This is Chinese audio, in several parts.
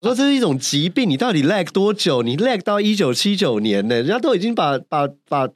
我说这是一种疾病，你到底 lag 多久？你 lag 到一九七九年呢？人家都已经把把把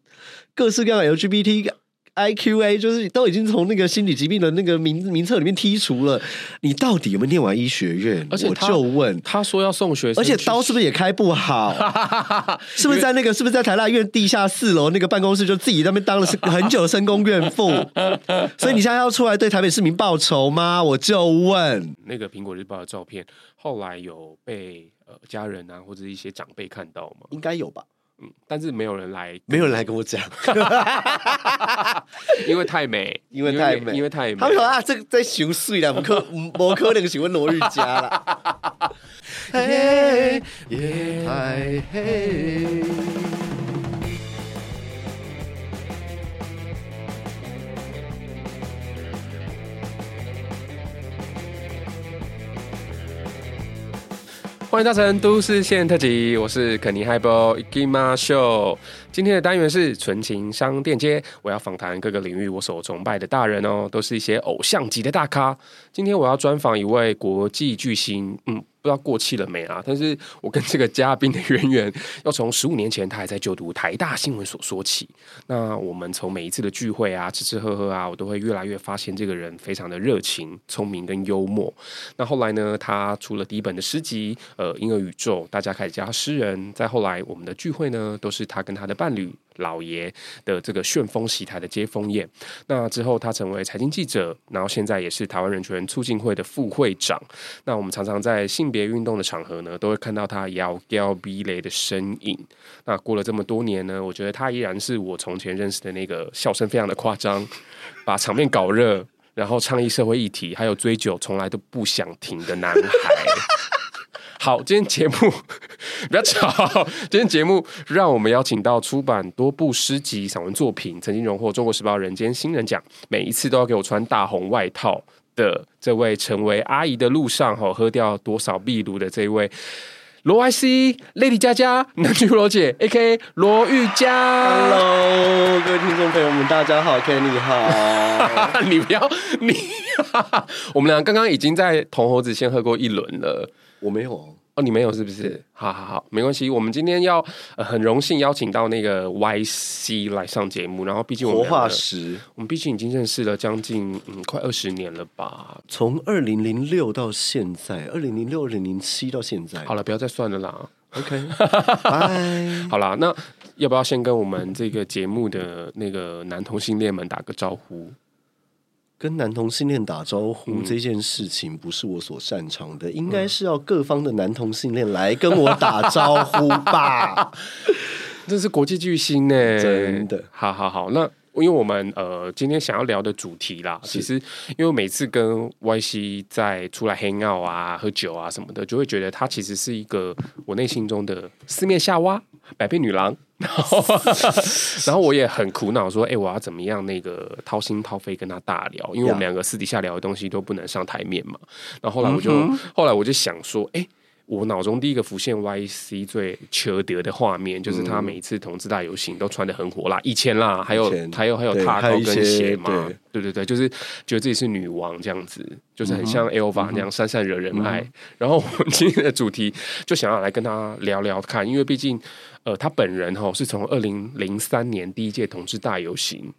各式各样的 LGBT。I Q A 就是都已经从那个心理疾病的那个名名册里面剔除了。你到底有没有念完医学院？而且我就问，他说要送学生，而且刀是不是也开不好？是不是在那个是不是在台大医院地下四楼那个办公室就自己在那边当了很久的深宫怨妇？所以你现在要出来对台北市民报仇吗？我就问。那个苹果日报的照片后来有被呃家人啊或者一些长辈看到吗？应该有吧。嗯，但是没有人来，没有人来跟我讲，因为太美，因为太美，因为太美。他们说啊，这个在修睡了，不可，不可能喜欢罗玉佳了。嘿，夜太黑。欢迎搭乘都市线特辑，我是肯尼海波伊基马秀。今天的单元是纯情商店街，我要访谈各个领域我所崇拜的大人哦，都是一些偶像级的大咖。今天我要专访一位国际巨星，嗯。不知道过气了没啊？但是我跟这个嘉宾的渊源，要从十五年前他还在就读台大新闻所说起。那我们从每一次的聚会啊，吃吃喝喝啊，我都会越来越发现这个人非常的热情、聪明跟幽默。那后来呢，他出了第一本的诗集，呃，《婴儿宇宙》，大家开始叫他诗人。再后来，我们的聚会呢，都是他跟他的伴侣。老爷的这个旋风喜台的接风宴，那之后他成为财经记者，然后现在也是台湾人权促进会的副会长。那我们常常在性别运动的场合呢，都会看到他摇吊逼雷的身影。那过了这么多年呢，我觉得他依然是我从前认识的那个笑声非常的夸张，把场面搞热，然后倡议社会议题，还有追酒从来都不想停的男孩。好，今天节目 不要吵。今天节目让我们邀请到出版多部诗集、散文作品，曾经荣获中国时报人间新人奖，每一次都要给我穿大红外套的这位，成为阿姨的路上哈，喝掉多少秘鲁的这一位罗 IC Lady 佳佳，男女罗姐，A.K.A. 罗玉佳。Hello，各位听众朋友们，大家好，Kenny 你好。你不要你，我们俩刚刚已经在铜猴子先喝过一轮了。我没有哦，你没有是不是？好好好，没关系。我们今天要、呃、很荣幸邀请到那个 YC 来上节目，然后毕竟我们活化石，我们毕竟已经认识了将近嗯快二十年了吧？从二零零六到现在，二零零六、二零零七到现在。好了，不要再算了啦。OK，拜。好啦，那要不要先跟我们这个节目的那个男同性恋们打个招呼？跟男同性恋打招呼这件事情不是我所擅长的，嗯、应该是要各方的男同性恋来跟我打招呼吧。这是国际巨星呢，真的。好好好，那因为我们呃今天想要聊的主题啦，其实因为每次跟 YC 在出来 hang out 啊、喝酒啊什么的，就会觉得他其实是一个我内心中的四面夏娃、百变女郎。然后，然后我也很苦恼，说：“哎、欸，我要怎么样那个掏心掏肺跟他大聊？因为我们两个私底下聊的东西都不能上台面嘛。”然后后来我就，嗯、后来我就想说：“哎、欸。”我脑中第一个浮现 YC 最缺德的画面，就是他每一次同志大游行都穿的很火辣，以前啦，还有还有还有踏高跟鞋嘛，对。对对，就是觉得自己是女王这样子，就是很像 Elva 那样闪闪惹人爱。然后我们今天的主题就想要来跟他聊聊看，因为毕竟呃，他本人哈是从二零零三年第一届同志大游行。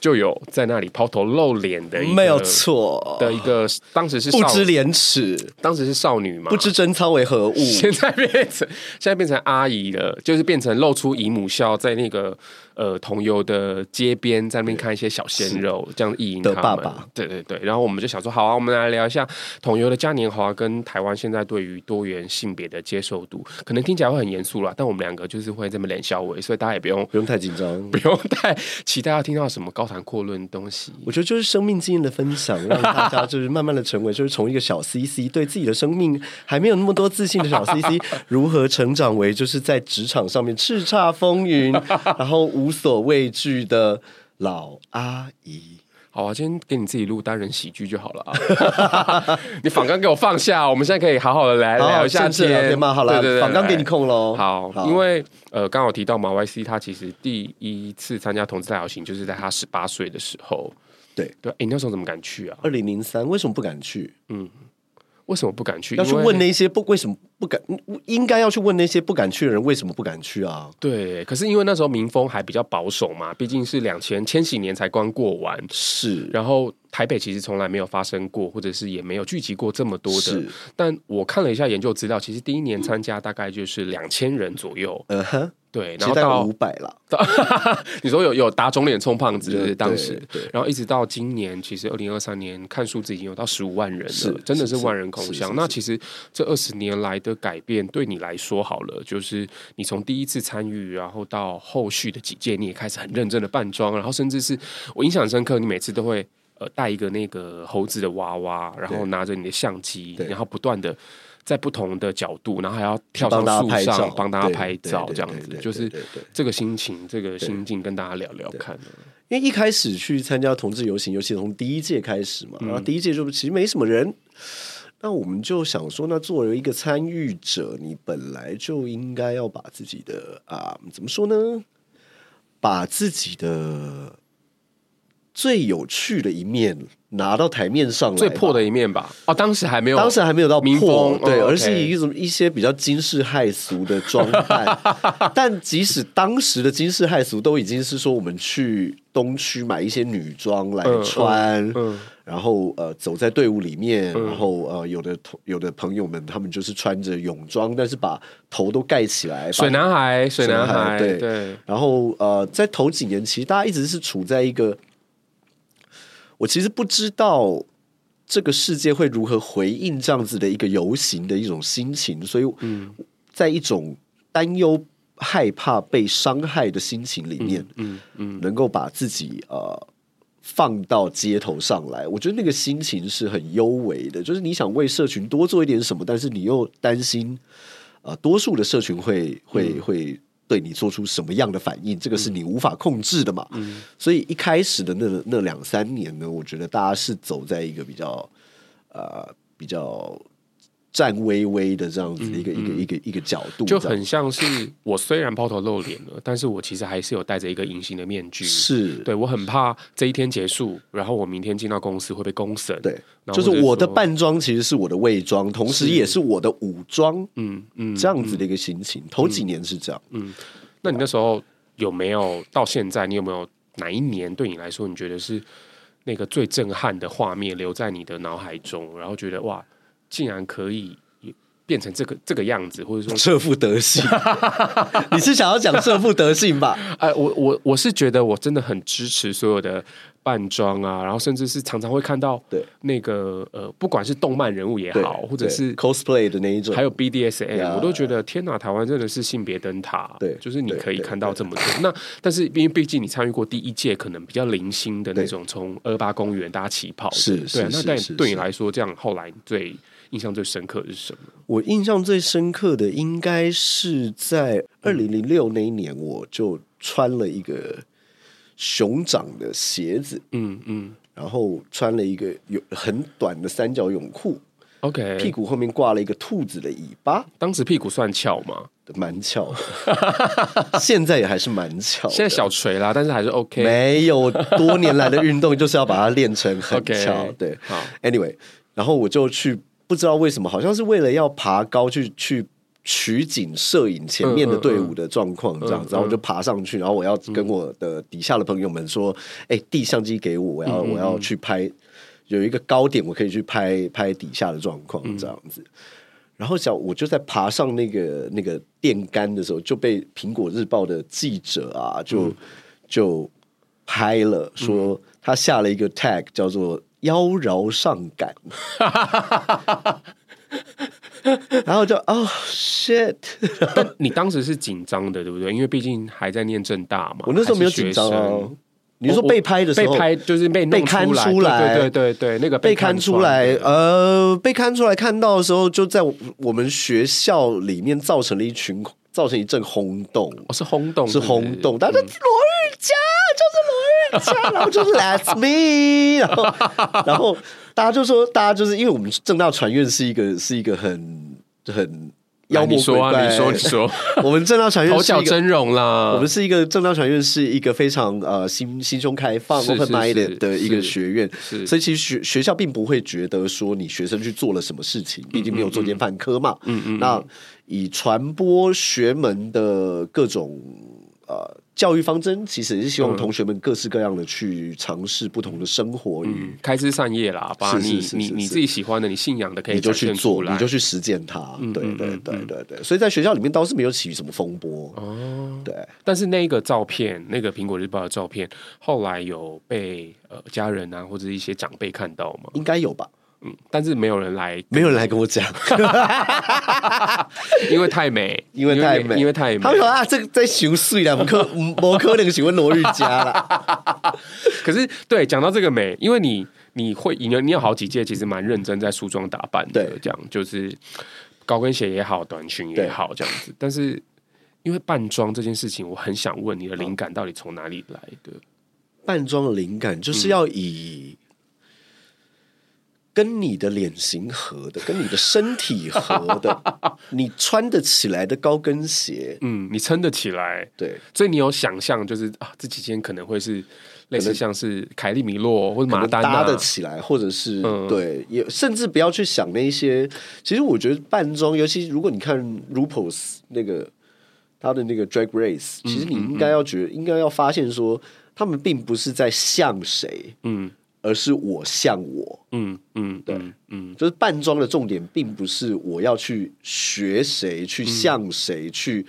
就有在那里抛头露脸的，没有错。的一个，当时是不知廉耻，当时是少女嘛，不知贞操为何物，现在变成现在变成阿姨了，就是变成露出姨母笑，在那个。呃，同游的街边在那边看一些小鲜肉，这样意淫他们。爸爸。对对对，然后我们就想说，好啊，我们来聊一下同游的嘉年华跟台湾现在对于多元性别的接受度，可能听起来会很严肃啦，但我们两个就是会这么脸笑微，所以大家也不用不用太紧张，不用太期待要听到什么高谈阔论的东西。我觉得就是生命经验的分享，让大家就是慢慢的成为，就是从一个小 CC 对自己的生命还没有那么多自信的小 CC，如何成长为就是在职场上面叱咤风云，然后无所畏惧的老阿姨，好啊，今天给你自己录单人喜剧就好了啊！你访纲给我放下，我们现在可以好好的来聊一下天嘛。好了对，访纲给你空喽。好，好，因为呃，刚好提到马 YC，他其实第一次参加同志大游行，就是在他十八岁的时候。对对，哎，你那时候怎么敢去啊？二零零三，为什么不敢去？嗯。为什么不敢去？要去问那些不为什么不敢，应该要去问那些不敢去的人为什么不敢去啊？对，可是因为那时候民风还比较保守嘛，毕竟是两千千禧年才刚过完，是。然后台北其实从来没有发生过，或者是也没有聚集过这么多的。是。但我看了一下研究资料，其实第一年参加大概就是两千人左右。嗯哼。对，然后到五百了。你说有有打肿脸充胖子，就是当时，然后一直到今年，其实二零二三年看数字已经有到十五万人了，是真的是万人空巷。那其实这二十年来的改变，对你来说好了，就是你从第一次参与，然后到后续的几届，你也开始很认真的扮装，然后甚至是我印象深刻，你每次都会呃带一个那个猴子的娃娃，然后拿着你的相机，然后不断的。在不同的角度，然后还要跳上树上帮大家拍照，这样子就是这个心情、这个心境，跟大家聊聊看。因为一开始去参加同志游行，尤其从第一届开始嘛，然后第一届就其实没什么人，那我们就想说，那作为一个参与者，你本来就应该要把自己的啊，怎么说呢？把自己的。最有趣的一面拿到台面上来，最破的一面吧。哦，当时还没有，当时还没有到破，对，哦、而是以一种一些比较惊世骇俗的装扮。但即使当时的惊世骇俗，都已经是说我们去东区买一些女装来穿，然后呃走在队伍里面，嗯、然后呃有的有的朋友们他们就是穿着泳装，但是把头都盖起来，水男孩，水男孩，男孩对对。然后呃在头几年，其实大家一直是处在一个。我其实不知道这个世界会如何回应这样子的一个游行的一种心情，所以，在一种担忧、害怕被伤害的心情里面，嗯嗯，能够把自己呃放到街头上来，我觉得那个心情是很幽微的。就是你想为社群多做一点什么，但是你又担心，呃，多数的社群会会会。对你做出什么样的反应，这个是你无法控制的嘛？嗯，所以一开始的那那两三年呢，我觉得大家是走在一个比较呃比较。战巍巍的这样子一个、嗯、一个一个一个角度，就很像是我虽然抛头露脸了，但是我其实还是有戴着一个隐形的面具。是，对，我很怕这一天结束，然后我明天进到公司会被公审。对，就是我的扮装其实是我的伪装，同时也是我的武装。嗯嗯，这样子的一个心情，嗯、头几年是这样。嗯，那你那时候有没有到现在？你有没有哪一年对你来说，你觉得是那个最震撼的画面留在你的脑海中，然后觉得哇？竟然可以变成这个这个样子，或者说这副德性，你是想要讲这副德性吧？哎，我我我是觉得我真的很支持所有的扮装啊，然后甚至是常常会看到那个呃，不管是动漫人物也好，或者是 cosplay 的那一种，还有 BDSM，我都觉得天哪，台湾真的是性别灯塔。对，就是你可以看到这么多。那但是因为毕竟你参与过第一届，可能比较零星的那种，从二八公园大家起跑，是是。那但对你来说，这样后来最。印象最深刻的是什么？我印象最深刻的应该是在二零零六那一年，我就穿了一个熊掌的鞋子，嗯嗯，然后穿了一个有很短的三角泳裤，OK，屁股后面挂了一个兔子的尾巴。当时屁股算翘吗？蛮翘的，现在也还是蛮翘。现在小垂啦，但是还是 OK。没有多年来的运动就是要把它练成很 翘。Okay, 对，好，Anyway，然后我就去。不知道为什么，好像是为了要爬高去去取景摄影前面的队伍的状况这样子，然后我就爬上去，然后我要跟我的底下的朋友们说：“哎，递相机给我，我要我要去拍，有一个高点我可以去拍拍底下的状况这样子。”然后想我就在爬上那个那个电杆的时候，就被苹果日报的记者啊就就拍了，说他下了一个 tag 叫做。妖娆上感，然后就哦、oh, shit！但你当时是紧张的，对不对？因为毕竟还在念正大嘛。我那时候没有紧张哦。你说被拍的时候，被拍就是被被刊出来，对对对对，那个被刊出来，呃，被刊出来看到的时候，就在我们学校里面造成了一群，造成一阵轰动。哦，是轰动，是轰动，大家罗玉佳就是罗日。然后就是 Let's me，然后然后大家就说，大家就是因为我们正大传院是一个是一个很很妖魔鬼怪。啊、你说，你说，你说，我们正道传院头角峥嵘啦。我们是一个正道传院，是一个非常呃心心胸开放、open minded 的一个学院。所以其实学学校并不会觉得说你学生去做了什么事情，毕竟没有作奸犯科嘛。嗯嗯。那以传播学门的各种呃。教育方针其实也是希望同学们各式各样的去尝试不同的生活与、嗯、开枝散叶啦，把你你你自己喜欢的、你信仰的，可以就去做，你就去实践它。对对对对对，所以在学校里面倒是没有起什么风波哦。对，但是那个照片，那个苹果日报的照片，后来有被呃家人啊或者一些长辈看到吗？应该有吧。嗯，但是没有人来，没有人来跟我讲，因为太美，因为太美，因为太美。他们说啊，这个在修水了，不可，不可能喜欢罗玉家了。可是，对，讲到这个美，因为你你会，你有好几届，其实蛮认真在梳妆打扮的，这样就是高跟鞋也好，短裙也好，这样子。但是，因为扮妆这件事情，我很想问你的灵感到底从哪里来的？扮妆的灵感就是要以。跟你的脸型合的，跟你的身体合的，你穿得起来的高跟鞋，嗯，你撑得起来，对，所以你有想象，就是啊，这几天可能会是类似像是凯利米洛或者马丹搭得起来，或者是、嗯、对，也甚至不要去想那些。其实我觉得扮装，尤其如果你看 RuPaul's 那个他的那个 Drag Race，其实你应该要觉得，嗯嗯嗯应该要发现说，他们并不是在像谁，嗯。而是我像我，嗯嗯，对，嗯，就是扮装的重点，并不是我要去学谁，去向谁，去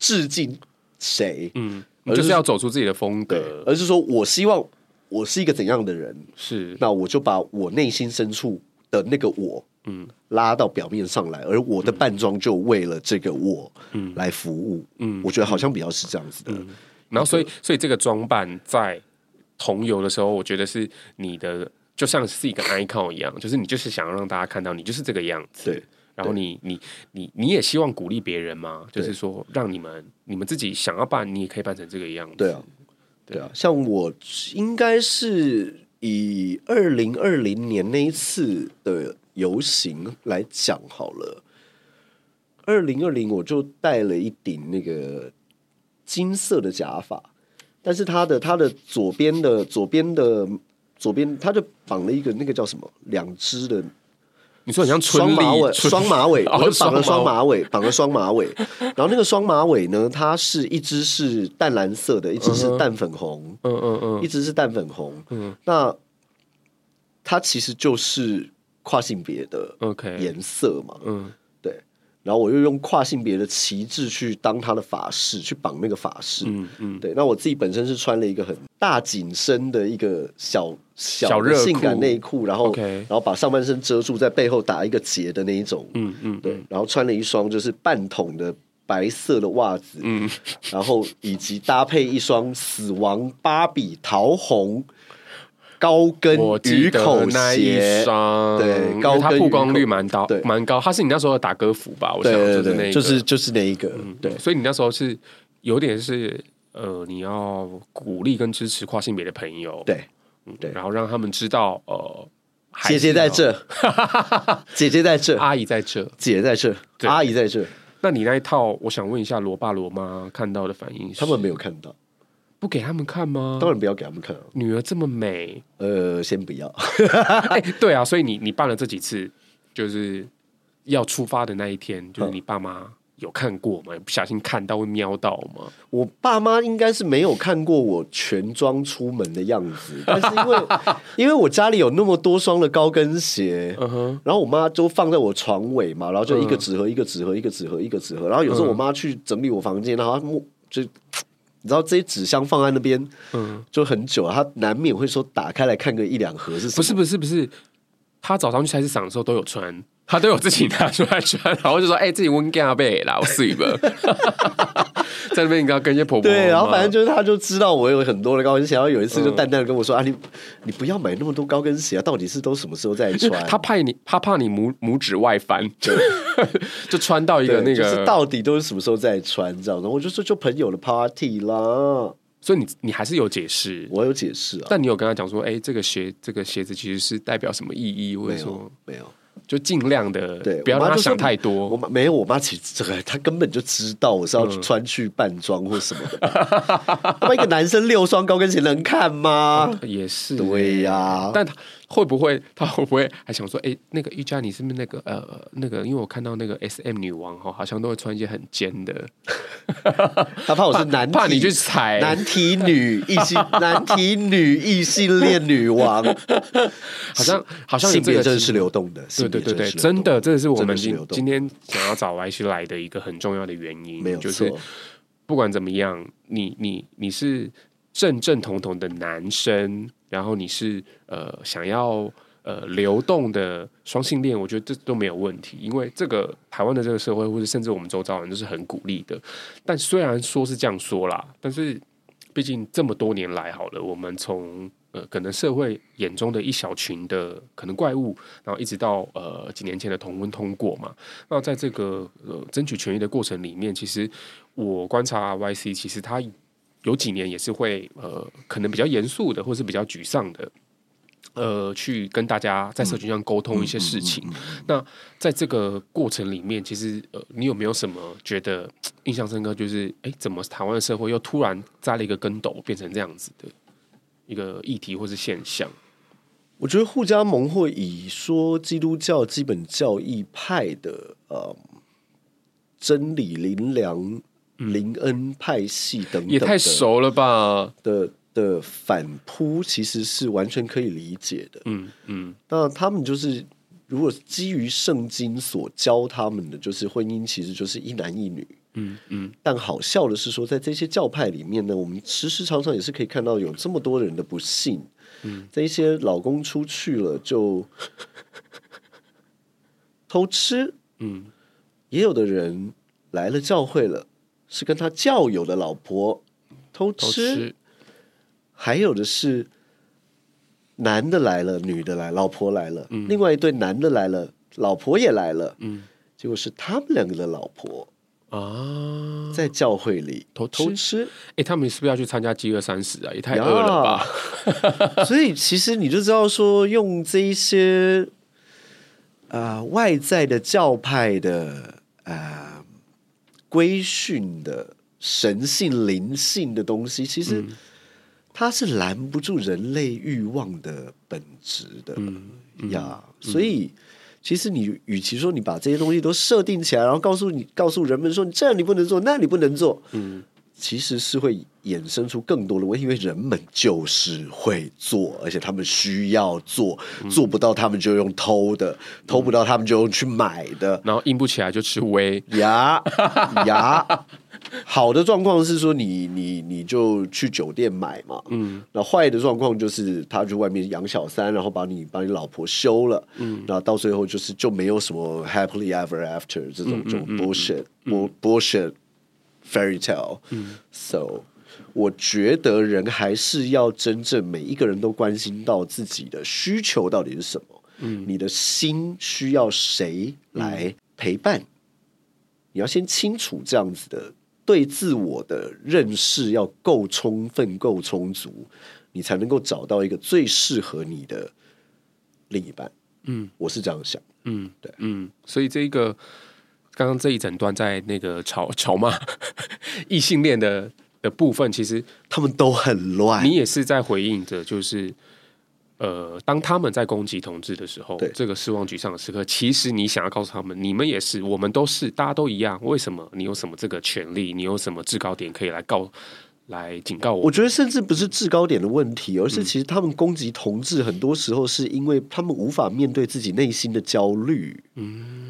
致敬谁，嗯，而是要走出自己的风格，而是说我希望我是一个怎样的人，是，那我就把我内心深处的那个我，嗯，拉到表面上来，而我的扮装就为了这个我，嗯，来服务，嗯，我觉得好像比较是这样子的，然后所以所以这个装扮在。同游的时候，我觉得是你的，就像是一个 icon 一样，就是你就是想要让大家看到你就是这个样子。对，然后你你你你也希望鼓励别人吗？就是说，让你们你们自己想要办，你也可以办成这个样子。对啊，对啊。像我应该是以二零二零年那一次的游行来讲好了。二零二零我就戴了一顶那个金色的假发。但是他的他的左边的左边的左边，他就绑了一个那个叫什么两只的，你说很像双马尾，双马尾，我就绑了双马尾，绑了双马尾。然后那个双马尾呢，它是一只是淡蓝色的，一只是淡粉红，嗯嗯嗯，一只是淡粉红，嗯，那它其实就是跨性别的 OK 颜色嘛，嗯。然后我又用跨性别的旗帜去当他的法式，去绑那个法式。嗯嗯，对。那我自己本身是穿了一个很大紧身的一个小小的性感内裤，然后然后把上半身遮住，在背后打一个结的那一种。嗯嗯，对。然后穿了一双就是半筒的白色的袜子。嗯，然后以及搭配一双死亡芭比桃红。高跟鱼口那一双，对，高跟它曝光率蛮高，对，蛮高。它是你那时候的打歌服吧？我想就是那，就是就是那一个，对。所以你那时候是有点是呃，你要鼓励跟支持跨性别的朋友，对，嗯对，然后让他们知道，呃，姐姐在这，姐姐在这，阿姨在这，姐在这，阿姨在这。那你那一套，我想问一下，罗爸罗妈看到的反应，他们没有看到。不给他们看吗？当然不要给他们看啊！女儿这么美，呃，先不要。对啊，所以你你办了这几次，就是要出发的那一天，就是你爸妈有看过吗？不小心看到会瞄到吗？我爸妈应该是没有看过我全装出门的样子，但是因为因为我家里有那么多双的高跟鞋，然后我妈就放在我床尾嘛，然后就一个纸盒一个纸盒一个纸盒一个纸盒，然后有时候我妈去整理我房间，然后就。你知道这些纸箱放在那边，嗯，就很久，他难免会说打开来看个一两盒是什么？不是不是不是，他早上去菜市场的时候都有穿，他都有自己拿出来穿，然后就说：“哎、欸，自己温干贝啦，我睡吧。” 在那边你刚跟一些婆婆，对，然后反正就是他就知道我有很多的高跟鞋，然后有一次就淡淡的跟我说：“嗯、啊，你你不要买那么多高跟鞋啊，到底是都什么时候再穿？” 他怕你，他怕你拇拇指外翻，就就穿到一个那个，就是到底都是什么时候再穿，你知道吗？我就说就朋友的 party 啦，所以你你还是有解释，我有解释啊，但你有跟他讲说：“哎、欸，这个鞋这个鞋子其实是代表什么意义？”或者说没有。没有就尽量的，对，不要让他想太多。我妈没有，我妈其实这个她根本就知道我是要穿去扮装或什么的。那嗯一个男生六双高跟鞋能看吗？也是，对呀。但他会不会？他会不会还想说？哎，那个玉佳，你是不是那个呃那个？因为我看到那个 S M 女王哈，好像都会穿一些很尖的。他怕我是男，怕你去踩男体女异性，男体女异性恋女王。好像好像性别真的是流动的，对对对对，真的，这是我们今今天想要找 Y 西来的一个很重要的原因，没有错。就是不管怎么样，你你你是正正统统的男生，然后你是呃想要呃流动的双性恋，我觉得这都没有问题，因为这个台湾的这个社会，或者甚至我们周遭人都是很鼓励的。但虽然说是这样说啦，但是毕竟这么多年来，好了，我们从呃，可能社会眼中的一小群的可能怪物，然后一直到呃几年前的同婚通过嘛。那在这个呃争取权益的过程里面，其实我观察 YC，其实他有几年也是会呃可能比较严肃的，或是比较沮丧的，呃，去跟大家在社群上沟通一些事情。那在这个过程里面，其实呃，你有没有什么觉得印象深刻？就是哎，怎么台湾的社会又突然栽了一个跟斗，变成这样子的？一个议题或是现象，我觉得护家盟会以说基督教基本教义派的呃真理灵粮灵恩派系等等，也太熟了吧。的的反扑，其实是完全可以理解的。嗯嗯，那他们就是如果基于圣经所教他们的，就是婚姻其实就是一男一女。嗯嗯，但好笑的是说，在这些教派里面呢，我们时时常常也是可以看到有这么多人的不幸。嗯，在一些老公出去了就 偷吃，嗯，也有的人来了教会了，是跟他教友的老婆偷吃，偷吃，还有的是男的来了，女的来，老婆来了，嗯，另外一对男的来了，老婆也来了，嗯，结果是他们两个的老婆。啊，在教会里偷偷吃，哎、欸，他们是不是要去参加饥饿三十啊？也太饿了吧！所以其实你就知道说，用这一些啊、呃、外在的教派的啊规训的神性灵性的东西，其实它是拦不住人类欲望的本质的呀。所以。其实你与其说你把这些东西都设定起来，然后告诉你告诉人们说你这样你不能做，那你不能做，嗯，其实是会衍生出更多的问题，因为人们就是会做，而且他们需要做，做不到他们就用偷的，偷不到他们就用去买的，然后硬不起来就吃威。牙牙。好的状况是说你你你就去酒店买嘛，嗯，那坏的状况就是他去外面养小三，然后把你把你老婆休了，嗯，然后到最后就是就没有什么 happily ever after 这种、嗯、这种 bullshit、嗯、bullshit fairy tale，嗯，so 我觉得人还是要真正每一个人都关心到自己的需求到底是什么，嗯，你的心需要谁来陪伴，嗯、你要先清楚这样子的。对自我的认识要够充分、够充足，你才能够找到一个最适合你的另一半。嗯，我是这样想。嗯，对，嗯，所以这一个刚刚这一整段在那个吵吵骂 异性恋的的部分，其实他们都很乱。你也是在回应着，就是。呃，当他们在攻击同志的时候，对这个失望沮丧的时刻，其实你想要告诉他们，你们也是，我们都是，大家都一样。为什么？你有什么这个权利？你有什么制高点可以来告、来警告我？我觉得甚至不是制高点的问题，而是其实他们攻击同志，很多时候是因为他们无法面对自己内心的焦虑。嗯，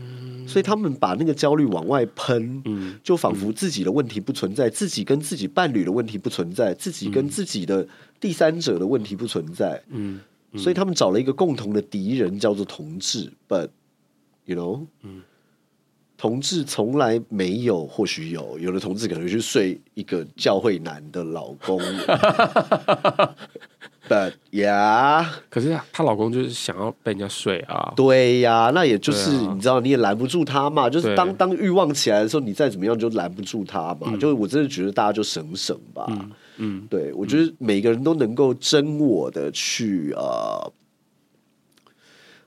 所以他们把那个焦虑往外喷，嗯，就仿佛自己的问题不存在，自己跟自己伴侣的问题不存在，自己跟自己的第三者的问题不存在。嗯。所以他们找了一个共同的敌人，叫做同志。But you know，嗯，同志从来没有，或许有，有的同志可能去睡一个教会男的老公。But yeah，可是她老公就是想要被人家睡啊。对呀，那也就是你知道，你也拦不住他嘛。就是当当欲望起来的时候，你再怎么样就拦不住他嘛。就是我真的觉得大家就省省吧。嗯，对，我觉得每个人都能够真我的去呃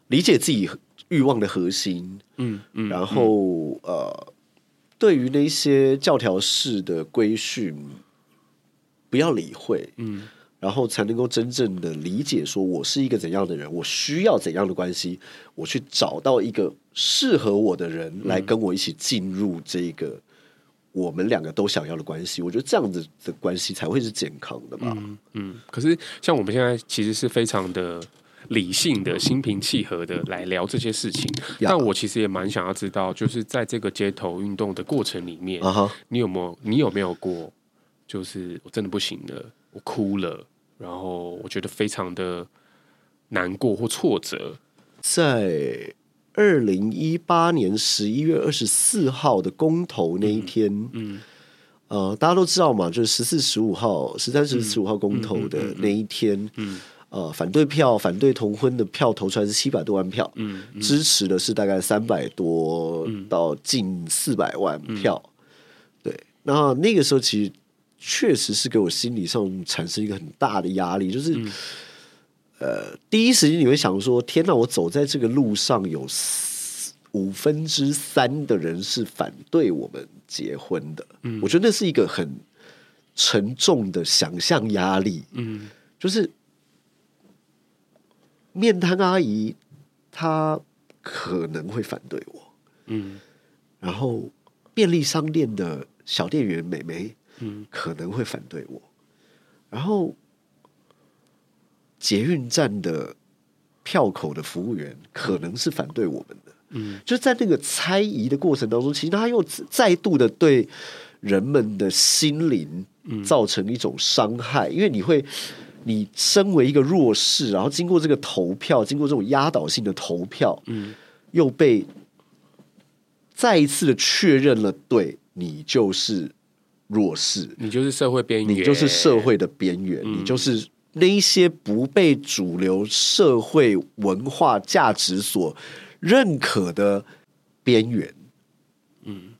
理解自己欲望的核心。嗯嗯，然后呃，对于那些教条式的规训，不要理会。嗯。然后才能够真正的理解，说我是一个怎样的人，我需要怎样的关系，我去找到一个适合我的人来跟我一起进入这个我们两个都想要的关系。我觉得这样子的关系才会是健康的吧。嗯，嗯，可是像我们现在其实是非常的理性的、心平气和的来聊这些事情，但我其实也蛮想要知道，就是在这个街头运动的过程里面，你有没有你有没有过，就是我真的不行了。我哭了，然后我觉得非常的难过或挫折。在二零一八年十一月二十四号的公投那一天，嗯，嗯。呃，大家都知道嘛，就是十四、十五号、十三、十四、十五号公投的那一天，嗯，嗯，嗯，呃，反对票、反对同婚的票投出来是七百多万票，嗯，嗯，支持的是大概三百多到近四百万票，嗯，对，那那个时候其实。确实是给我心理上产生一个很大的压力，就是，嗯、呃，第一时间你会想说：天哪，我走在这个路上，有五分之三的人是反对我们结婚的。嗯，我觉得那是一个很沉重的想象压力。嗯，就是面瘫阿姨她可能会反对我。嗯，然后便利商店的小店员美眉。嗯，可能会反对我。然后，捷运站的票口的服务员可能是反对我们的。嗯，就在那个猜疑的过程当中，其实他又再度的对人们的心灵造成一种伤害。因为你会，你身为一个弱势，然后经过这个投票，经过这种压倒性的投票，嗯，又被再一次的确认了，对你就是。弱势，你就是社会边缘，你就是社会的边缘，嗯、你就是那一些不被主流社会文化价值所认可的边缘。嗯，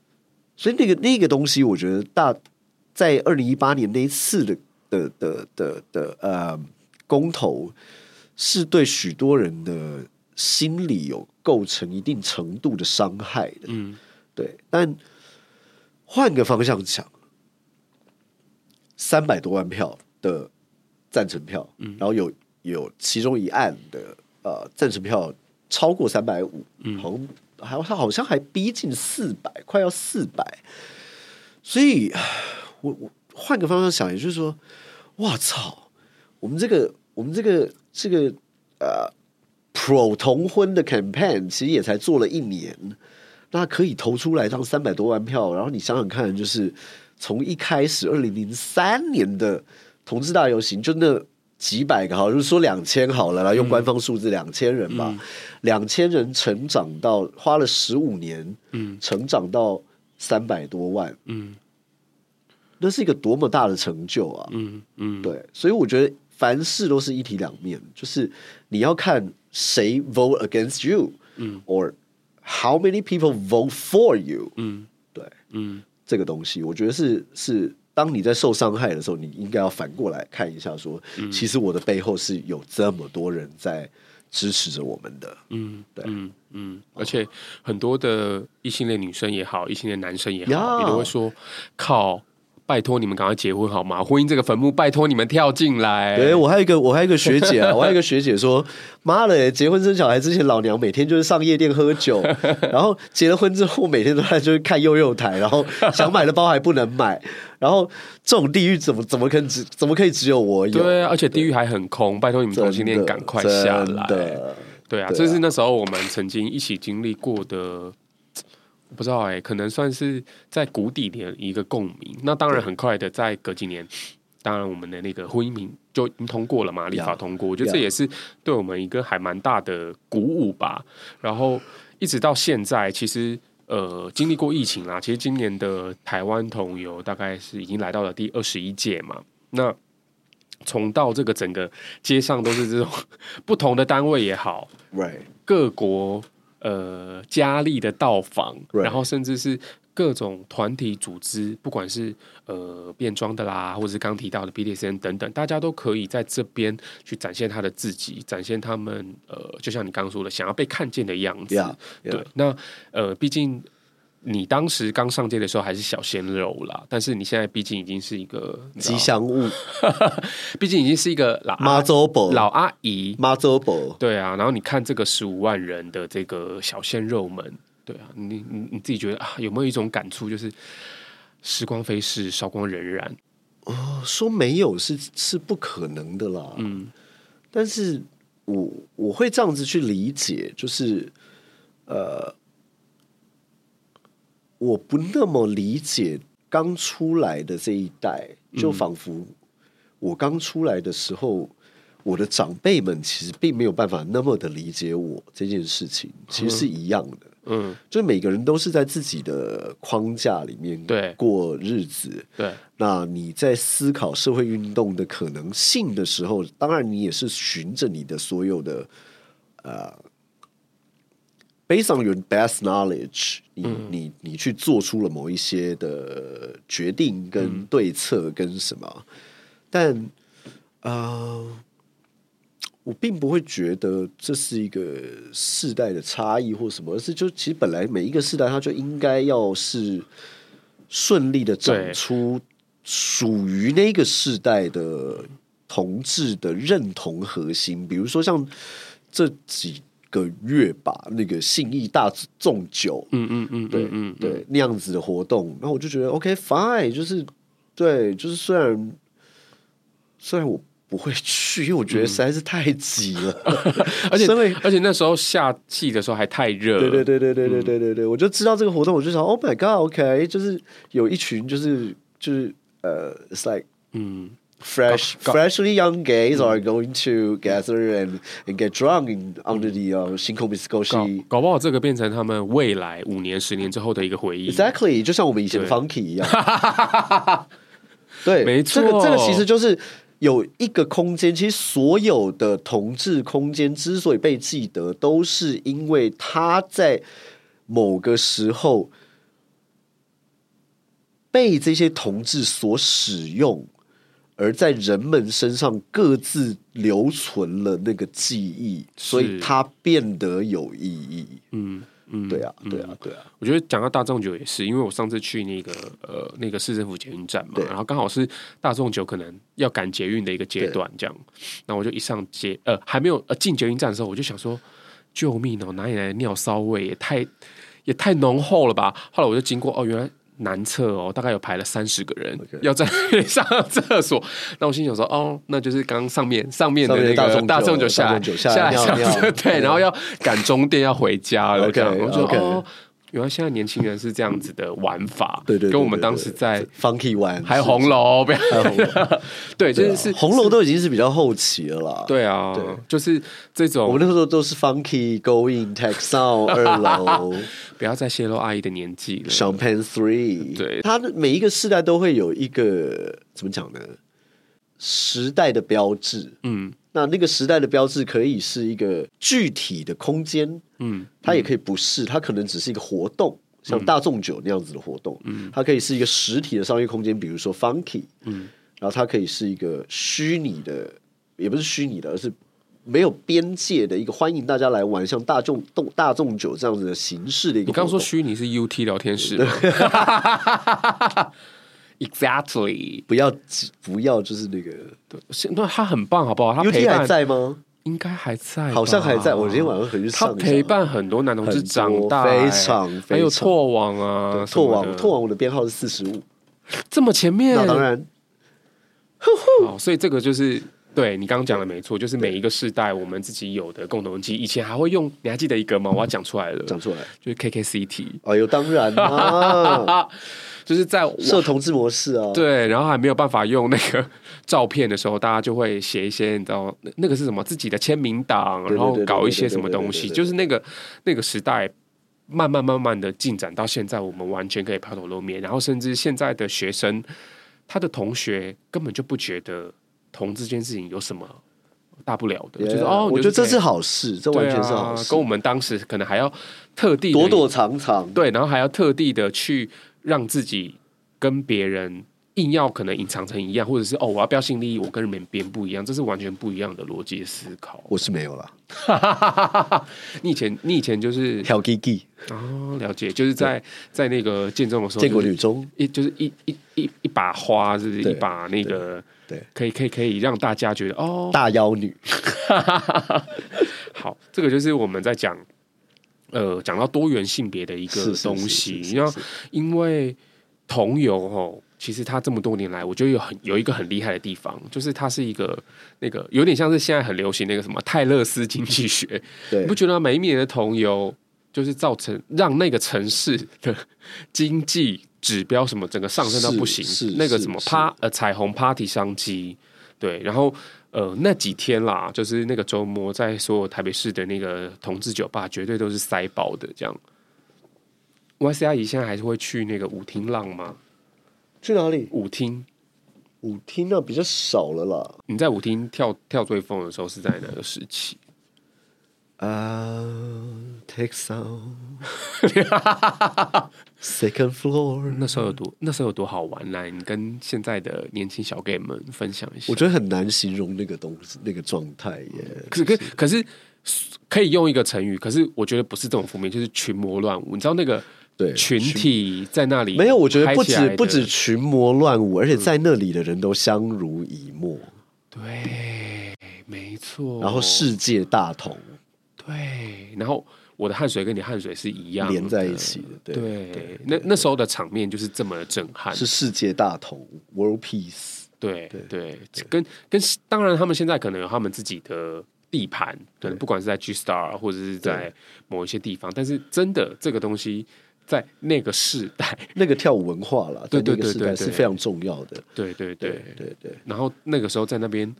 所以那个那个东西，我觉得大在二零一八年那一次的的的的的呃公投，是对许多人的心理有构成一定程度的伤害的。嗯，对，但换个方向讲。三百多万票的赞成票，嗯、然后有有其中一案的呃赞成票超过三百五，好像还他好像还逼近四百，快要四百。所以，我我换个方向想，也就是说，哇操，我们这个我们这个这个呃 pro 同婚的 campaign 其实也才做了一年，那可以投出来让三百多万票，然后你想想看，就是。从一开始，二零零三年的同志大游行，就那几百个，好，就是说两千好了啦，用官方数字两千人吧，两千、嗯、人成长到花了十五年，嗯，成长到三百多万，嗯，那是一个多么大的成就啊，嗯嗯，对，所以我觉得凡事都是一体两面，就是你要看谁 vote against you，嗯，or how many people vote for you，嗯，对，嗯。这个东西，我觉得是是，当你在受伤害的时候，你应该要反过来看一下，说，嗯、其实我的背后是有这么多人在支持着我们的。嗯，对，嗯嗯，而且很多的异性恋女生也好，异性恋男生也好，你都会说靠。拜托你们赶快结婚好吗？婚姻这个坟墓，拜托你们跳进来。对，我还有一个，我还有一个学姐啊，我还有一个学姐说，妈的，结婚生小孩之前，老娘每天就是上夜店喝酒，然后结了婚之后，每天都在就是看幼幼台，然后想买的包还不能买，然后这种地狱怎么怎么可能只怎么可以只有我有？对啊，而且地狱还很空，拜托你们同性恋赶快下来。对啊，这是那时候我们曾经一起经历过的。不知道哎、欸，可能算是在谷底的一个共鸣。那当然，很快的，在隔几年，当然我们的那个婚姻民就已经通过了嘛，立法通过。我觉得这也是对我们一个还蛮大的鼓舞吧。然后一直到现在，其实呃，经历过疫情啦，其实今年的台湾同游大概是已经来到了第二十一届嘛。那从到这个整个街上都是这种 不同的单位也好，Right. 各国。呃佳丽的到访.然后甚至是各种团体组织，不管是呃变装的啦，或者是刚提到的 BDSM 等等，大家都可以在这边去展现他的自己，展现他们呃，就像你刚刚说的，想要被看见的样子。Yeah, yeah. 对，那呃，毕竟。你当时刚上街的时候还是小鲜肉啦，但是你现在毕竟已经是一个吉祥物，毕竟已经是一个老阿老阿姨妈祖婆，对啊。然后你看这个十五万人的这个小鲜肉们，对啊，你你你自己觉得啊，有没有一种感触，就是时光飞逝，韶光荏苒？哦，说没有是是不可能的啦。嗯，但是我我会这样子去理解，就是呃。我不那么理解刚出来的这一代，就仿佛我刚出来的时候，我的长辈们其实并没有办法那么的理解我这件事情，其实是一样的。嗯，就每个人都是在自己的框架里面对过日子。对，那你在思考社会运动的可能性的时候，当然你也是循着你的所有的呃。Based on your best knowledge，你、嗯、你你去做出了某一些的决定跟对策跟什么，嗯、但呃，我并不会觉得这是一个世代的差异或什么，而是就其实本来每一个世代，它就应该要是顺利的长出属于那个世代的同志的认同核心，比如说像这几。个月吧，那个信义大众酒，嗯嗯嗯，对嗯对那样子的活动，然后我就觉得 OK fine，就是对，就是虽然虽然我不会去，因为我觉得实在是太挤了，而且而且那时候夏季的时候还太热，对对对对对对对对对，我就知道这个活动，我就想 Oh my God，OK，就是有一群就是就是呃，It's like 嗯。Fresh, freshly young gays are going to gather and and get drunk in under the 星空 Miskoshi。搞不好这个变成他们未来五年、十年之后的一个回忆。Exactly，就像我们以前的 Funky 一样。对，没错。这个这个其实就是有一个空间。其实所有的同志空间之所以被记得，都是因为他在某个时候被这些同志所使用。而在人们身上各自留存了那个记忆，所以它变得有意义。嗯嗯，对啊，对啊，对啊。我觉得讲到大众酒也是，因为我上次去那个呃那个市政府捷运站嘛，然后刚好是大众酒可能要赶捷运的一个阶段，这样，那我就一上街，呃，还没有呃进捷运站的时候，我就想说，救命哦，哪里来的尿骚味？也太也太浓厚了吧？后来我就经过，哦，原来。男厕哦，大概有排了三十个人.要在上厕所。那我心想说，哦，那就是刚上面上面的那个大众就下来下对，然后要赶终点要回家了。这样我就.哦。原来现在年轻人是这样子的玩法，对对，跟我们当时在 Funky 玩，还有红楼，不要，对，就是红楼都已经是比较后期了啦。对啊，就是这种，我们那个时候都是 Funky Going Texan 二楼，不要再泄露阿姨的年纪了。Champagne Three，对，它的每一个世代都会有一个怎么讲呢？时代的标志，嗯。那那个时代的标志可以是一个具体的空间，嗯，它也可以不是，它可能只是一个活动，像大众酒那样子的活动，嗯，它可以是一个实体的商业空间，比如说 Funky，嗯，然后它可以是一个虚拟的，也不是虚拟的，而是没有边界的一个欢迎大家来玩，像大众动大众酒这样子的形式的一个。你刚说虚拟是 UT 聊天室。Exactly，不要不要，就是那个，对，那他很棒，好不好？他 UT 还在吗？应该还在，好像还在。我今天晚上回去上。他陪伴很多男同志长大，非常，还有拓网啊，拓网，拓网，我的编号是四十五，这么前面。那当然，好，所以这个就是对你刚刚讲的没错，就是每一个世代我们自己有的共同记忆。以前还会用，你还记得一个吗？我要讲出来了，讲出来，就是 KKCT。哎呦，当然啊。就是在设同志模式啊，对，然后还没有办法用那个照片的时候，大家就会写一些，你知道那个是什么自己的签名档，然后搞一些什么东西，就是那个那个时代慢慢慢慢的进展到现在，我们完全可以抛头露面，然后甚至现在的学生，他的同学根本就不觉得同志这件事情有什么大不了的，Yeah, 就是哦，我觉得这是好事，这完全是好事，啊、跟我们当时可能还要特地躲躲藏藏，对，然后还要特地的去让自己跟别人。硬要可能隐藏成一样，或者是哦，我要标新立异，我跟别人不一样，这是完全不一样的逻辑思考。我是没有了，你以前你以前就是小 G G 哦，了解，就是在在那个建中的时候，建国女中。一就是一一一一把花，就是？一把那个对，可以可以可以让大家觉得哦，大妖女。好，这个就是我们在讲呃讲到多元性别的一个东西，你要因为同游哦。其实他这么多年来，我觉得有很有一个很厉害的地方，就是他是一个那个有点像是现在很流行那个什么泰勒斯经济学，对，你不觉得每一年的同游就是造成让那个城市的经济指标什么整个上升到不行，是那个什么趴呃彩虹 party 商机，对，然后呃那几天啦，就是那个周末在所有台北市的那个同志酒吧，绝对都是塞爆的这样。Y C 阿姨现在还是会去那个舞厅浪吗？去哪里？舞厅，舞厅那比较少了啦。你在舞厅跳跳追风的时候是在哪个时期？啊、uh,，take some second floor。那时候有多那时候有多好玩？呢，你跟现在的年轻小 gay 们分享一下。我觉得很难形容那个东西，那个状态耶。可是可可是可以用一个成语，可是我觉得不是这种负面，就是群魔乱舞。你知道那个？对，群体在那里没有，我觉得不止不止群魔乱舞，而且在那里的人都相濡以沫。对，没错。然后世界大同。对，然后我的汗水跟你汗水是一样连在一起的。对，对对对那那时候的场面就是这么震撼，是世界大同，World Peace。对对对，跟跟当然他们现在可能有他们自己的地盘，对，不管是在 G Star 或者是在某一些地方，但是真的这个东西。在那个时代，那个跳舞文化了，对对对对，是非常重要的。对对对对对，然后那个时候在那边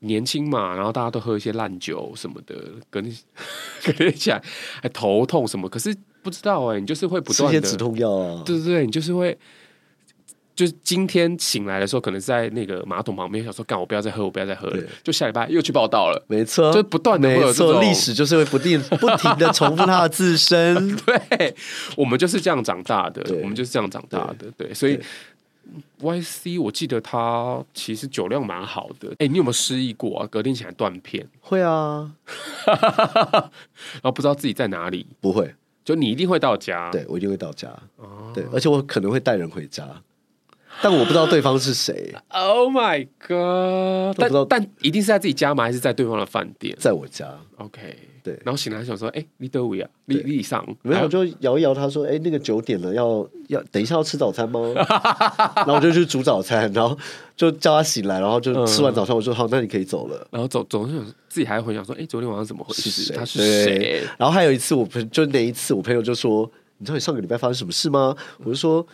年轻嘛，然后大家都喝一些烂酒什么的，跟你 跟你讲还头痛什么，可是不知道哎、欸，你就是会不断的止痛药啊，对对对，你就是会。就是今天醒来的时候，可能是在那个马桶旁边，想说：“干，我不要再喝，我不要再喝了。”就下礼拜又去报道了，没错，就不断的会有这种历史，就是会不定不停的重复它的自身。对，我们就是这样长大的，我们就是这样长大的。对，对所以 Y C，我记得他其实酒量蛮好的。哎、欸，你有没有失忆过啊？隔天起来断片？会啊，然后不知道自己在哪里？不会，就你一定会到家。对，我一定会到家。哦，对，而且我可能会带人回家。但我不知道对方是谁。Oh my god！但但一定是在自己家吗？还是在对方的饭店？在我家。OK，对。然后醒来想说：“哎、欸，你得位啊，你你上。”没有，我就摇一摇他说：“哎、欸，那个九点了，要要等一下要吃早餐吗？” 然后我就去煮早餐，然后就叫他醒来，然后就吃完早餐，我说：“好，那你可以走了。”然后走走，自己还回想说：“哎、欸，昨天晚上怎么回事？是他是谁？”然后还有一次，我朋就那一次，我朋友就说：“你知道你上个礼拜发生什么事吗？”我就说。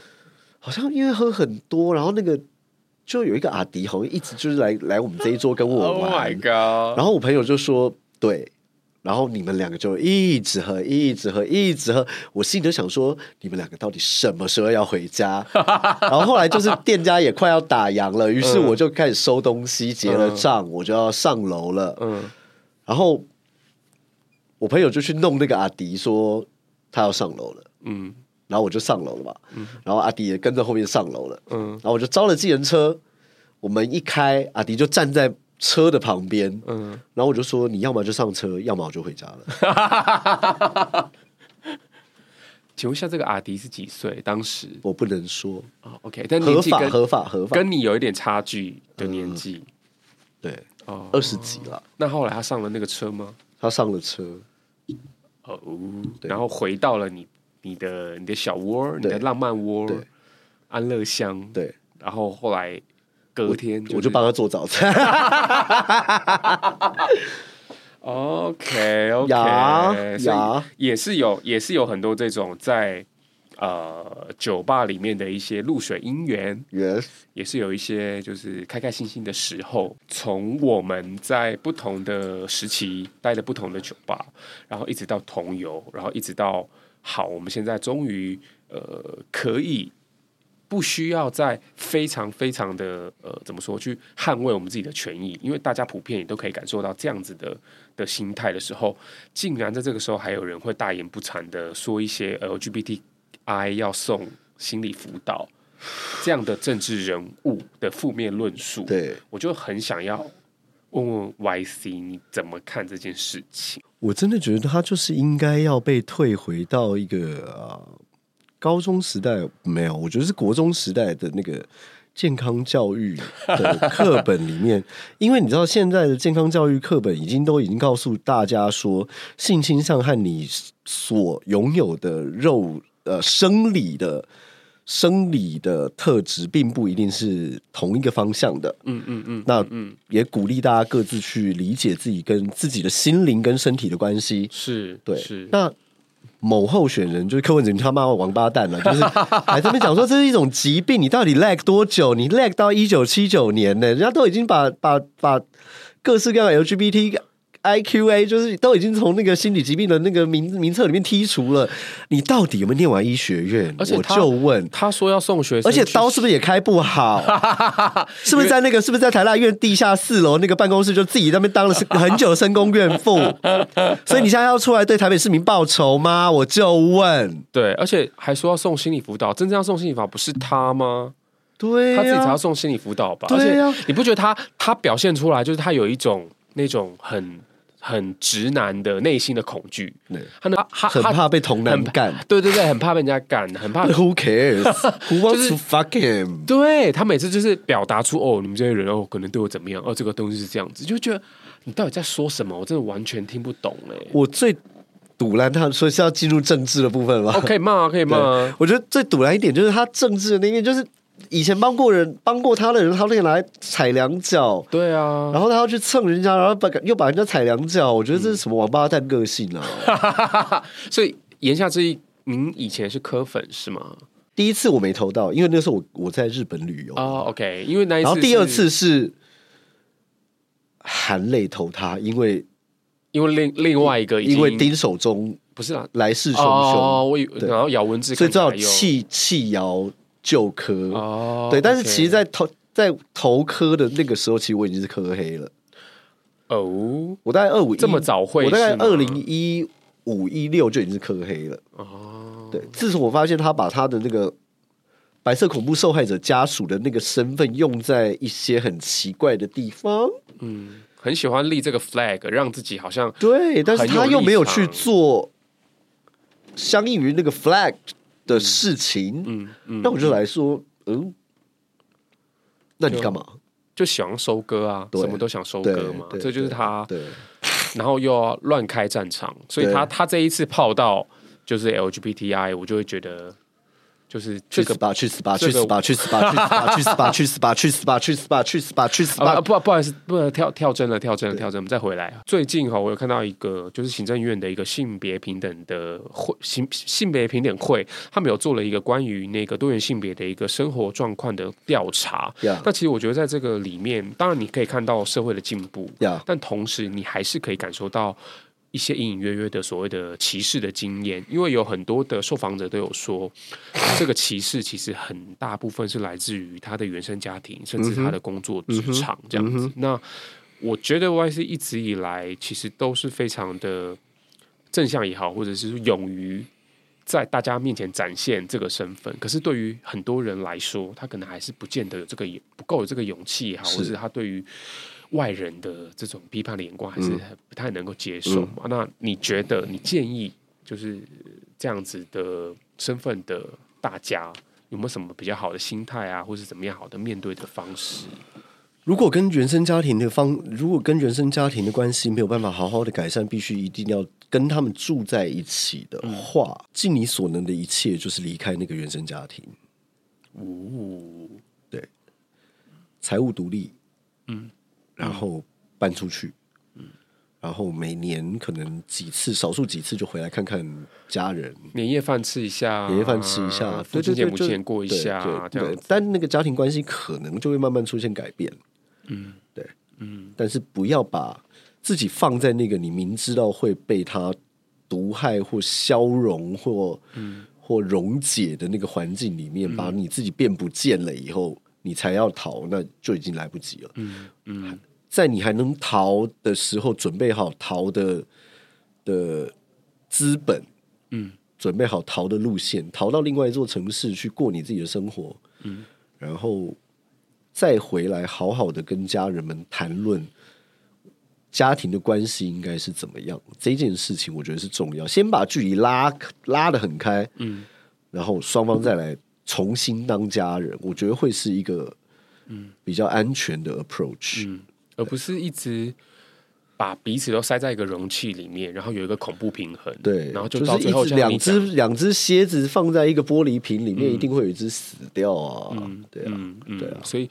好像因为喝很多，然后那个就有一个阿迪，好像一直就是来来我们这一桌跟我玩。Oh my god！然后我朋友就说：“对。”然后你们两个就一直喝，一直喝，一直喝。我心里就想说：“你们两个到底什么时候要回家？” 然后后来就是店家也快要打烊了，于是我就开始收东西，结了账，我就要上楼了。嗯。然后我朋友就去弄那个阿迪，说他要上楼了。嗯。然后我就上楼了嘛，嗯、然后阿迪也跟着后面上楼了，嗯、然后我就招了计程车，我们一开，阿迪就站在车的旁边，嗯、然后我就说，你要么就上车，要么我就回家了。请问一下，这个阿迪是几岁？当时？我不能说、哦、OK，但合法合法合法，跟你有一点差距的年纪，嗯、对，哦，二十几了。那后来他上了那个车吗？他上了车，哦，然后回到了你。你的你的小窝，你的浪漫窝，安乐乡，对。然后后来隔天，我就帮他做早餐。OK OK，所以也是有也是有很多这种在呃酒吧里面的一些露水姻缘，Yes，也是有一些就是开开心心的时候。从我们在不同的时期待的不同的酒吧，然后一直到同游，然后一直到。好，我们现在终于呃可以不需要再非常非常的呃，怎么说去捍卫我们自己的权益，因为大家普遍也都可以感受到这样子的的心态的时候，竟然在这个时候还有人会大言不惭的说一些 LGBTI 要送心理辅导这样的政治人物的负面论述，对，我就很想要问问 YC 你怎么看这件事情？我真的觉得他就是应该要被退回到一个啊。高中时代没有，我觉得是国中时代的那个健康教育的课本里面，因为你知道现在的健康教育课本已经都已经告诉大家说，性倾向和你所拥有的肉呃生理的生理的特质，并不一定是同一个方向的。嗯嗯嗯，那嗯也鼓励大家各自去理解自己跟自己的心灵跟身体的关系。是对，是那。某候选人就是柯文哲，你他妈王八蛋了，啊，就是还这边讲说这是一种疾病，你到底 lag 多久？你 lag 到一九七九年呢？人家都已经把把把各式各样的 LGBT。I Q A 就是都已经从那个心理疾病的那个名名册里面剔除了。你到底有没有念完医学院？而且我就问，他说要送学生，而且刀是不是也开不好？是不是在那个是不是在台大医院地下四楼那个办公室就自己在那边当了很久的深宫怨妇？所以你现在要出来对台北市民报仇吗？我就问。对，而且还说要送心理辅导，真正要送心理辅导不是他吗？对、啊，他自己才要送心理辅导吧？对、啊、而且你不觉得他他表现出来就是他有一种那种很。很直男的内心的恐惧，他他很怕被同男干，对对对，很怕被人家干，很怕。Who cares? Who wants to fuck him？对，他每次就是表达出哦，你们这些人哦，可能对我怎么样？哦，这个东西是这样子，就觉得你到底在说什么？我真的完全听不懂哎。我最堵拦他说是要进入政治的部分了，可以骂，可以骂。我觉得最堵拦一点就是他政治的那边就是。以前帮过人、帮过他的人，他都可以拿来踩两脚。对啊，然后他要去蹭人家，然后把又把人家踩两脚。我觉得这是什么王八蛋个性啊！所以言下之意，您以前是柯粉是吗？第一次我没投到，因为那时候我我在日本旅游哦。OK，因为那一次，然后第二次是含泪投他，因为因为另另外一个因为丁守中不是啊，来势汹汹哦，我以然后咬文字，所以叫弃弃姚。旧科哦，对，但是其实，在投在投科的那个时候，其实我已经是科黑了。哦，我大概二五这么早会，我大概二零一五一六就已经是科黑了。哦，对，自从我发现他把他的那个白色恐怖受害者家属的那个身份用在一些很奇怪的地方，嗯，很喜欢立这个 flag，让自己好像对，但是他又没有去做相应于那个 flag。的事情，嗯嗯，那我就来说，嗯，那你干嘛？就想收割啊，什么都想收割嘛，这就是他。对，然后又要乱开战场，所以他他这一次泡到就是 LGBTI，我就会觉得。就是去死吧！去死吧！去死吧！去死吧！去死吧！去死吧！去死吧！去死吧！去死吧！去死吧！不，不好意思，不能跳跳针了，跳针了，跳针。我们再回来。最近哈，我有看到一个，就是行政院的一个性别平等的会性性别平等会，他们有做了一个关于那个多元性别的一个生活状况的调查。那其实我觉得在这个里面，当然你可以看到社会的进步，但同时你还是可以感受到。一些隐隐约约的所谓的歧视的经验，因为有很多的受访者都有说，这个歧视其实很大部分是来自于他的原生家庭，甚至他的工作职场这样子。那我觉得 YC 一直以来其实都是非常的正向也好，或者是勇于在大家面前展现这个身份。可是对于很多人来说，他可能还是不见得有这个不够有这个勇气也好，或者是他对于。外人的这种批判的眼光还是不太能够接受嘛？嗯、那你觉得，你建议就是这样子的身份的大家有没有什么比较好的心态啊，或是怎么样好的面对的方式？如果跟原生家庭的方，如果跟原生家庭的关系没有办法好好的改善，必须一定要跟他们住在一起的话，尽、嗯、你所能的一切，就是离开那个原生家庭。哦，对，财务独立，嗯。然后搬出去，嗯，然后每年可能几次，少数几次就回来看看家人，年夜饭吃一下，年夜饭吃一下，父亲节母亲节过一下，对，对，但那个家庭关系可能就会慢慢出现改变，嗯，对，嗯，但是不要把自己放在那个你明知道会被他毒害或消融或，嗯。或溶解的那个环境里面，把你自己变不见了以后，你才要逃，那就已经来不及了。嗯嗯，在你还能逃的时候，准备好逃的的资本，嗯，准备好逃的路线，逃到另外一座城市去过你自己的生活，嗯，然后再回来，好好的跟家人们谈论。家庭的关系应该是怎么样？这件事情我觉得是重要。先把距离拉拉得很开，嗯，然后双方再来重新当家人，我觉得会是一个嗯比较安全的 approach，嗯，而不是一直把彼此都塞在一个容器里面，然后有一个恐怖平衡，对，然后就到最后两只两只蝎子放在一个玻璃瓶里面，嗯，一定会有一只死掉啊，嗯，对啊，嗯，对啊，所以。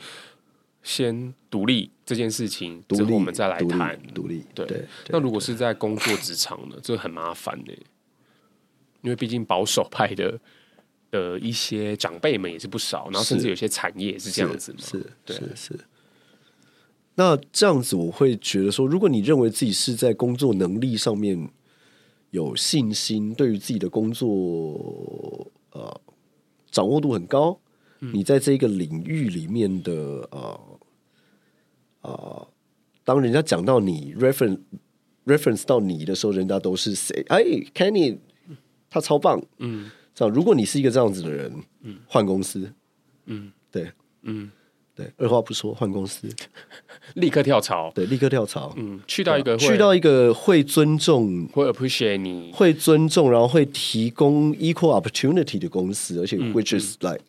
先独立这件事情，之后我们再来谈独立。对，对，那如果是在工作职场呢？这很麻烦的，因为毕竟保守派的的一些长辈们也是不少，然后甚至有些产业是这样子嘛。是是，对是，是，是。那这样子，我会觉得说，如果你认为自己是在工作能力上面有信心，对于自己的工作呃掌握度很高。你在这个领域里面的呃呃，当人家讲到你 reference reference 到你的时候，人家都是谁？哎，Kenny，他超棒，嗯，这样。如果你是一个这样子的人，嗯，换公司，嗯，对，嗯，对，二话不说换公司，立刻跳槽，对，立刻跳槽，嗯，去到一个去到一个会尊重、会 appreciate 你、会尊重，然后会提供 equal opportunity 的公司，而且 which is like、嗯。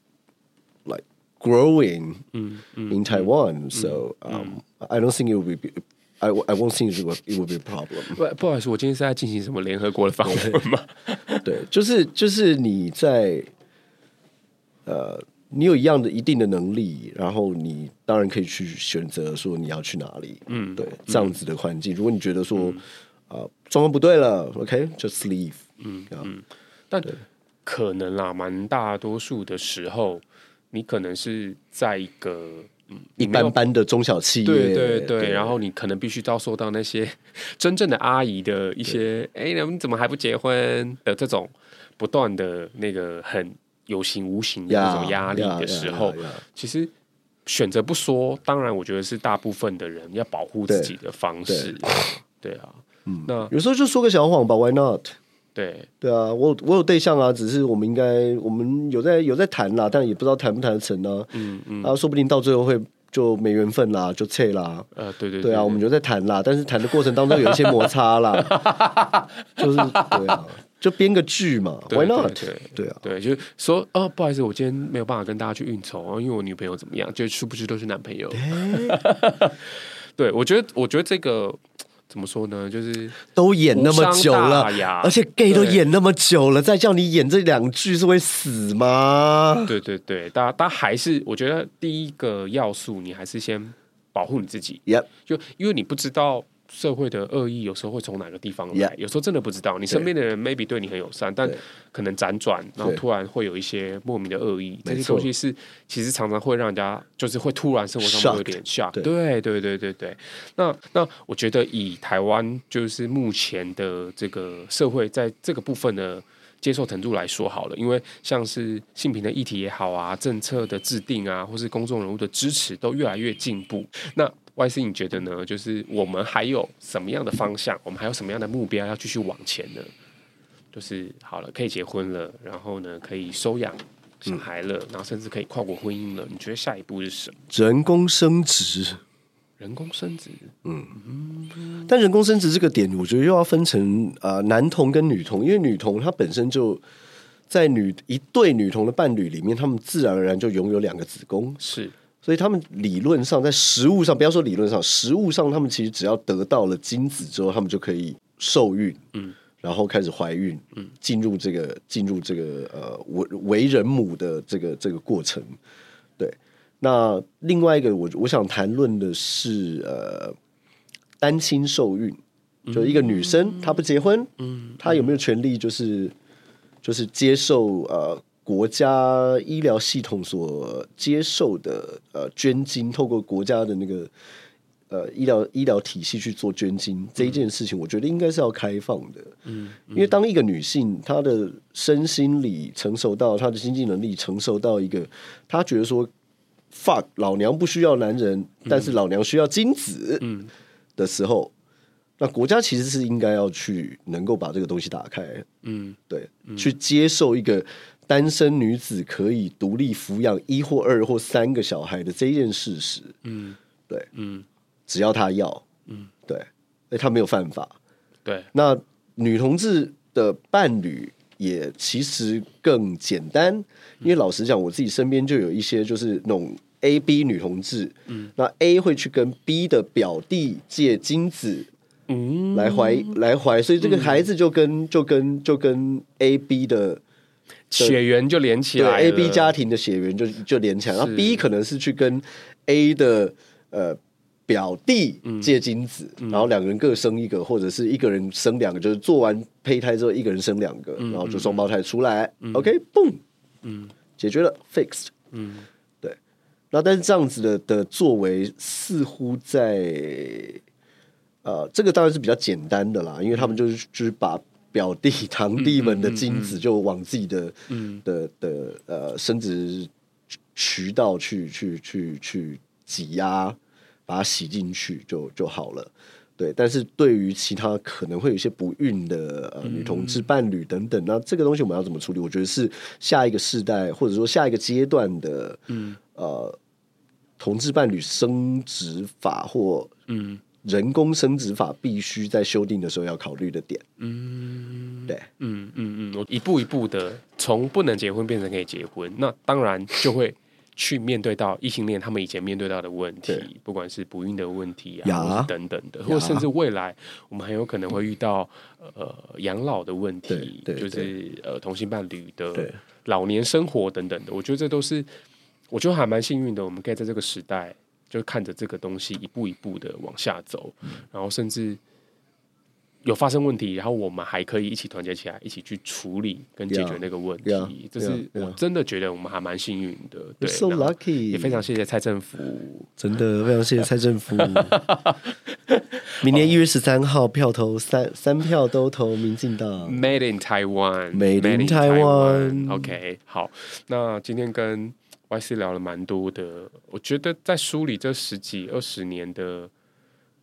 Growing in Taiwan, so um, I don't think it will be. I I won't think it will it will be a problem. 不不好意思，我今天是在进行什么联合国的访问吗？对，就是就是你在呃，你有一样的一定的能力，然后你当然可以去选择说你要去哪里。嗯，对，这样子的环境，如果你觉得说啊状况不对了，OK，just leave。嗯嗯，但可能啦，蛮大多数的时候。你可能是在一个嗯一般般的中小企业，对对对，然后你可能必须遭受到那些真正的阿姨的一些，哎，你怎么还不结婚？的这种不断的那个很有形无形的那种压力的时候，其实选择不说，当然我觉得是大部分的人要保护自己的方式，对，对。啊，嗯，那有时候就说个小谎吧，Why not？对。对啊，我我有对象啊，只是我们应该我们有在有在谈啦，但也不知道谈不谈得成呢。嗯嗯，啊，说不定到最后会就没缘分啦，就撤啦。呃，对对对啊，我们就在谈啦，但是谈的过程当中有一些摩擦啦，就是对啊，就编个剧嘛，Why not？对对啊，对，就是说哦，不好意思，我今天没有办法跟大家去应酬啊，因为我女朋友怎么样，就殊不知都是男朋友。对，我觉得我觉得这个。怎么说呢？就是都演那么久了，而且 gay 都演那么久了，再叫你演这两句是会死吗？对对对，大家，大家还是我觉得第一个要素，你还是先保护你自己。Yep. 就因为你不知道。社会的恶意有时候会从哪个地方来，有时候真的不知道。你身边的人 maybe 对你很友善，但可能辗转，然后突然会有一些莫名的恶意。这些东西是其实常常会让人家就是会突然生活上会有点 shock。对对对对对。那那我觉得以台湾就是目前的这个社会在这个部分的接受程度来说好了，因为像是性平的议题也好啊，政策的制定啊，或是公众人物的支持都越来越进步。那 YC，你觉得呢？就是我们还有什么样的方向？我们还有什么样的目标要继续往前呢？就是好了，可以结婚了，然后呢，可以收养小孩了，嗯，然后甚至可以跨国婚姻了。你觉得下一步是什么？人工生殖，人工生殖，嗯嗯。但人工生殖这个点，我觉得又要分成啊，呃，男童跟女童，因为女童她本身就在女一对女童的伴侣里面，他们自然而然就拥有两个子宫，是。所以他们理论上在实物上，不要说理论上，实物上他们其实只要得到了精子之后，他们就可以受孕，嗯，然后开始怀孕，嗯，进入这个进入这个呃为为人母的这个这个过程。对，那另外一个我我想谈论的是呃单亲受孕，就一个女生她不结婚，嗯，她有没有权利就是就是接受呃。国家医疗系统所接受的呃捐精，透过国家的那个呃医疗医疗体系去做捐精这一件事情，我觉得应该是要开放的。嗯，因为当一个女性她的身心理成熟到她的经济能力成熟到一个，她觉得说 fuck 老娘不需要男人，但是老娘需要精子，嗯。的时候，那国家其实是应该要去能够把这个东西打开，嗯，对，去接受一个。单身女子可以独立抚养一或二或三个小孩的这一件事实，嗯，对，嗯，只要她要，嗯，对，哎，她没有犯法，对。那女同志的伴侣也其实更简单，因为老实讲，我自己身边就有一些就是那种 A B 女同志，嗯，那 A 会去跟 B 的表弟借精子，嗯，来怀来怀，所以这个孩子就跟就跟就跟 A B 的。血缘就连起来，A B 家庭的血缘就就连起来，然后 B 可能是去跟 A 的呃表弟借精子，嗯、然后两个人各生一个，或者是一个人生两个，就是做完胚胎之后一个人生两个，嗯、然后就双胞胎出来、嗯、，OK，嘣，嗯，解决了，fixed，嗯，对，那但是这样子的的作为似乎在呃，这个当然是比较简单的啦，因为他们就是就是把。表弟堂弟们的精子就往自己的、嗯、的的呃生殖渠道去去去去挤压，把它洗进去就就好了。对，但是对于其他可能会有一些不孕的呃女同志伴侣等等，那这个东西我们要怎么处理？我觉得是下一个世代或者说下一个阶段的嗯呃同志伴侣生殖法或嗯。人工生殖法必须在修订的时候要考虑的点，嗯，对，嗯嗯嗯，我一步一步的从不能结婚变成可以结婚，那当然就会去面对到异性恋他们以前面对到的问题，不管是不孕的问题啊，呀。等等的，或甚至未来我们很有可能会遇到呃养老的问题，就是呃同性伴侣的老年生活等等的，我觉得这都是我觉得还蛮幸运的，我们可以在这个时代。就看着这个东西一步一步的往下走，嗯、然后甚至有发生问题，然后我们还可以一起团结起来，一起去处理跟解决那个问题。Yeah, 这是我真的觉得我们还蛮幸运的。对，so lucky，也非常谢谢蔡政府，真的非常谢谢蔡政府。明年一月十三号票投三三票都投民进党，Made in Taiwan，Made in Taiwan。OK，好，那今天跟。YC 聊了蛮多的，我觉得在梳理这十几二十年的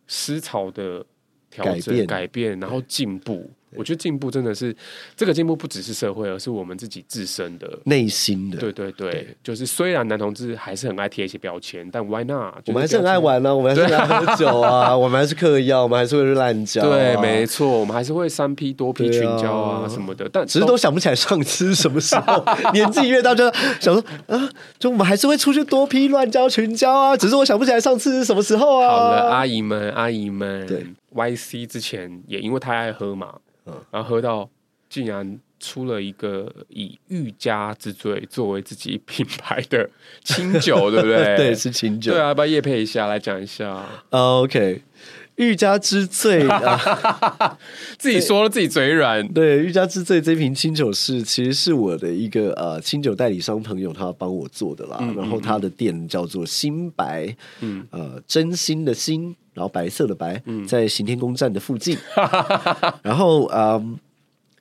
思潮的调整、改变，改变，然后进步。我觉得进步真的是这个进步，不只是社会，而是我们自己自身的内心的。对对对，对就是虽然男同志还是很爱贴一些标签，但 Why not？我们还是很爱玩呢、啊，我们还是很爱喝酒啊，我们还是嗑药，我们还是会乱交、啊。对，没错，我们还是会三 P 多 P 群交啊什么的，啊、但只是都想不起来上次什么时候。年纪越大，就想说啊，就我们还是会出去多 P 乱交群交啊，只是我想不起来上次是什么时候啊。好了，阿姨们，阿姨们，对，YC 之前也因为太爱喝嘛。然后喝到，竟然出了一个以欲加之罪作为自己品牌的清酒，对不对？对，是清酒。对啊，要不要夜配一下来讲一下？OK，欲加之罪 啊，自己说了自己嘴软。对，欲加之罪这瓶清酒是其实是我的一个呃清酒代理商朋友他帮我做的啦。嗯嗯嗯，然后他的店叫做新白，嗯呃，真心的心。然后白色的白，在行天宫站的附近。嗯、然后嗯，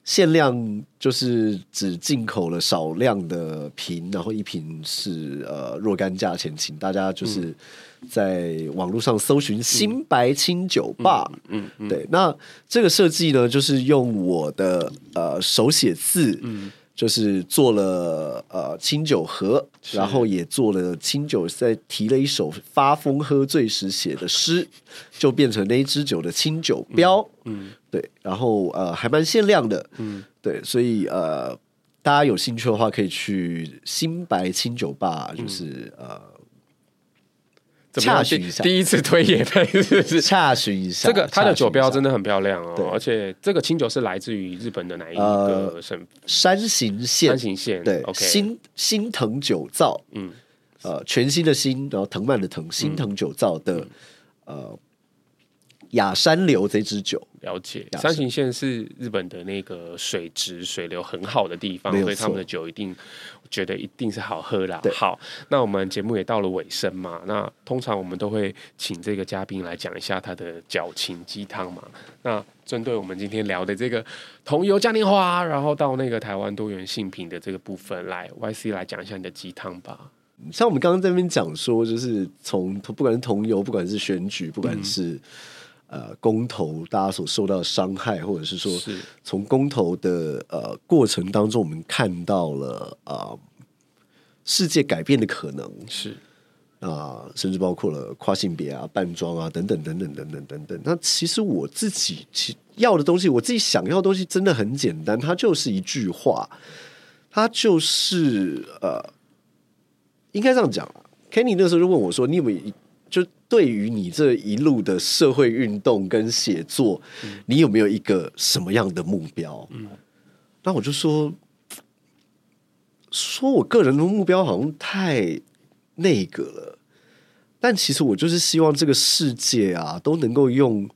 限量就是只进口了少量的瓶，然后一瓶是呃若干价钱，请大家就是在网络上搜寻“新白清酒吧”嗯。嗯，嗯对。那这个设计呢，就是用我的呃手写字。嗯就是做了呃清酒盒，然后也做了清酒，在提了一首发疯喝醉时写的诗，就变成那一支酒的清酒标。嗯，嗯对，然后呃还蛮限量的。嗯，对，所以呃大家有兴趣的话，可以去新白清酒吧，就是、嗯、呃。洽询一下，第一次推野配是不是？洽询一下，这个它的酒标真的很漂亮哦，对而且这个清酒是来自于日本的哪一个省？呃、山形县。山形县，对，OK。新新藤酒造，嗯，呃，全新的新，然后藤蔓的藤，新藤酒造的，嗯、呃，雅山流这支酒，了解。山形县是日本的那个水质水流很好的地方，所以他们的酒一定觉得一定是好喝啦。好，那我们节目也到了尾声嘛，那通常我们都会请这个嘉宾来讲一下他的矫情鸡汤嘛。那针对我们今天聊的这个桐油嘉年华，然后到那个台湾多元性品的这个部分，来 YC 来讲一下你的鸡汤吧。像我们刚刚在那边讲说，就是从不管是桐油，不管是选举，不管是、嗯、呃公投，大家所受到的伤害，或者是说从公投的呃过程当中，我们看到了啊、呃、世界改变的可能是啊、呃，甚至包括了跨性别啊、扮装啊等等等等等等等等。那其实我自己其要的东西，我自己想要的东西真的很简单，它就是一句话，它就是呃。应该这样讲 Kenny 那时候就问我说：“你有没有就对于你这一路的社会运动跟写作，嗯、你有没有一个什么样的目标？”嗯，那我就说：“说我个人的目标好像太那个了，但其实我就是希望这个世界啊，都能够用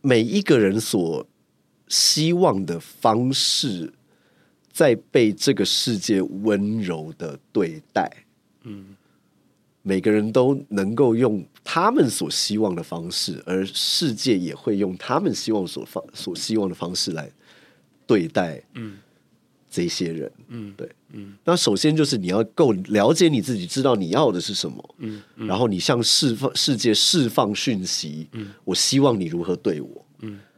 每一个人所希望的方式。”在被这个世界温柔的对待，嗯，每个人都能够用他们所希望的方式，而世界也会用他们希望所方所希望的方式来对待，嗯，这些人，嗯，对，嗯，那首先就是你要够了解你自己，知道你要的是什么，嗯，嗯，然后你向释放世界释放讯息，嗯，我希望你如何对我，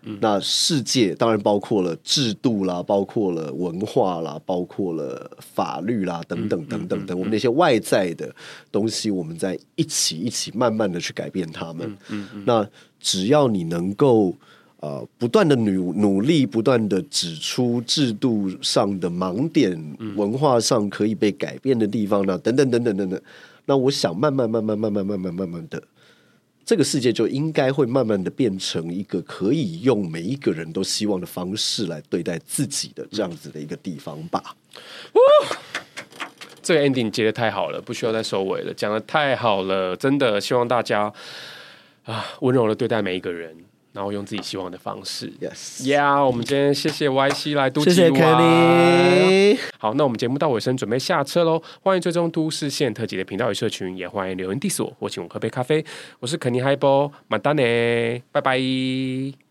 嗯。那世界当然包括了制度啦，包括了文化啦，包括了法律啦，等等等等等，我们那些外在的东西，我们在一起一起慢慢的去改变他们。那只要你能够呃不断的努努力，不断的指出制度上的盲点，文化上可以被改变的地方呢，等等等等等等。那我想慢慢慢慢慢慢慢慢慢慢的。这个世界就应该会慢慢的变成一个可以用每一个人都希望的方式来对待自己的这样子的一个地方吧。这个 ending 接的太好了，不需要再收尾了，讲的太好了，真的希望大家啊温柔的对待每一个人。然后用自己希望的方式，Yes，呀，yeah, 我们今天谢谢 YC 来都市玩，好，那我们节目到尾声，准备下车喽。欢迎追踪都市线特辑的频道与社群，也欢迎留言 diss 我，或请我喝杯咖啡。我是肯尼海波，马丹呢，拜拜。